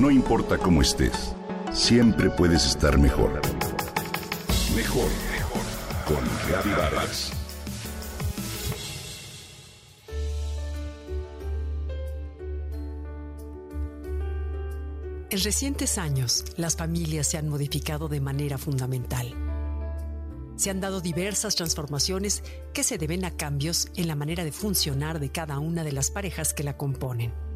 No importa cómo estés, siempre puedes estar mejor. Mejor, mejor. Con Vargas. En recientes años, las familias se han modificado de manera fundamental. Se han dado diversas transformaciones que se deben a cambios en la manera de funcionar de cada una de las parejas que la componen.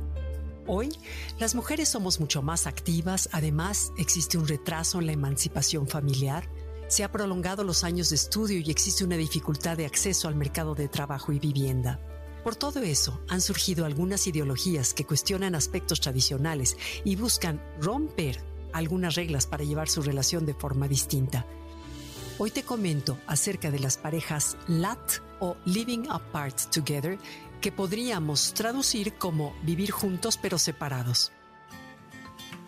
Hoy, las mujeres somos mucho más activas, además existe un retraso en la emancipación familiar, se ha prolongado los años de estudio y existe una dificultad de acceso al mercado de trabajo y vivienda. Por todo eso, han surgido algunas ideologías que cuestionan aspectos tradicionales y buscan romper algunas reglas para llevar su relación de forma distinta. Hoy te comento acerca de las parejas LAT o Living Apart Together que podríamos traducir como vivir juntos pero separados.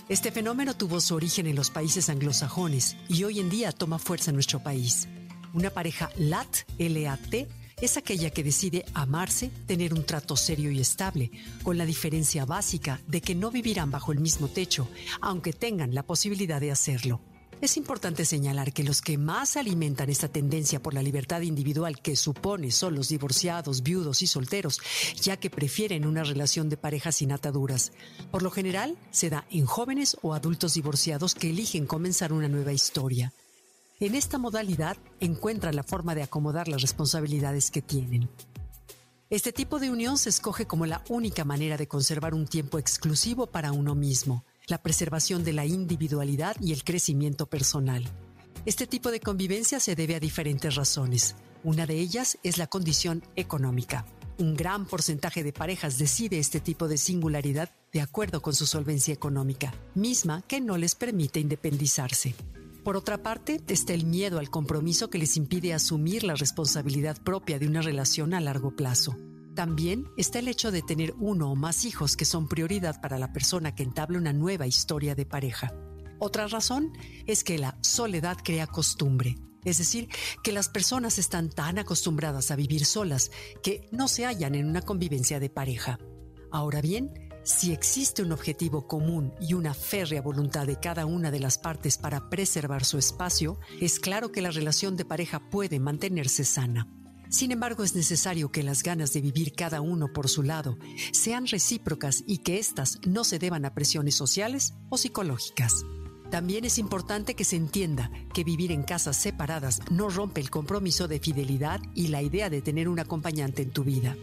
Este fenómeno tuvo su origen en los países anglosajones y hoy en día toma fuerza en nuestro país. Una pareja LAT, L-A-T, es aquella que decide amarse, tener un trato serio y estable, con la diferencia básica de que no vivirán bajo el mismo techo, aunque tengan la posibilidad de hacerlo. Es importante señalar que los que más alimentan esta tendencia por la libertad individual que supone son los divorciados, viudos y solteros, ya que prefieren una relación de pareja sin ataduras. Por lo general, se da en jóvenes o adultos divorciados que eligen comenzar una nueva historia. En esta modalidad encuentran la forma de acomodar las responsabilidades que tienen. Este tipo de unión se escoge como la única manera de conservar un tiempo exclusivo para uno mismo la preservación de la individualidad y el crecimiento personal. Este tipo de convivencia se debe a diferentes razones. Una de ellas es la condición económica. Un gran porcentaje de parejas decide este tipo de singularidad de acuerdo con su solvencia económica, misma que no les permite independizarse. Por otra parte, está el miedo al compromiso que les impide asumir la responsabilidad propia de una relación a largo plazo. También está el hecho de tener uno o más hijos que son prioridad para la persona que entable una nueva historia de pareja. Otra razón es que la soledad crea costumbre, es decir, que las personas están tan acostumbradas a vivir solas que no se hallan en una convivencia de pareja. Ahora bien, si existe un objetivo común y una férrea voluntad de cada una de las partes para preservar su espacio, es claro que la relación de pareja puede mantenerse sana. Sin embargo, es necesario que las ganas de vivir cada uno por su lado sean recíprocas y que éstas no se deban a presiones sociales o psicológicas. También es importante que se entienda que vivir en casas separadas no rompe el compromiso de fidelidad y la idea de tener un acompañante en tu vida.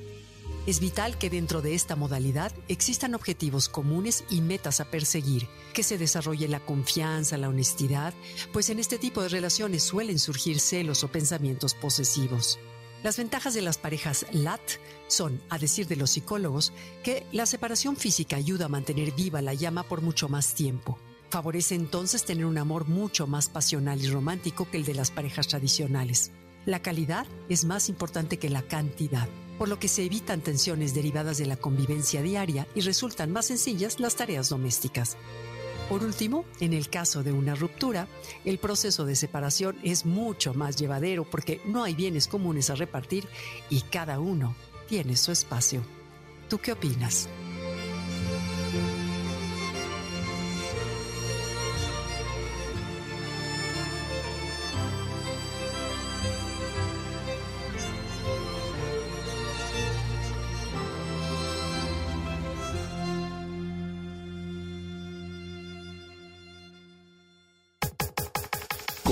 Es vital que dentro de esta modalidad existan objetivos comunes y metas a perseguir, que se desarrolle la confianza, la honestidad, pues en este tipo de relaciones suelen surgir celos o pensamientos posesivos. Las ventajas de las parejas LAT son, a decir de los psicólogos, que la separación física ayuda a mantener viva la llama por mucho más tiempo. Favorece entonces tener un amor mucho más pasional y romántico que el de las parejas tradicionales. La calidad es más importante que la cantidad, por lo que se evitan tensiones derivadas de la convivencia diaria y resultan más sencillas las tareas domésticas. Por último, en el caso de una ruptura, el proceso de separación es mucho más llevadero porque no hay bienes comunes a repartir y cada uno tiene su espacio. ¿Tú qué opinas?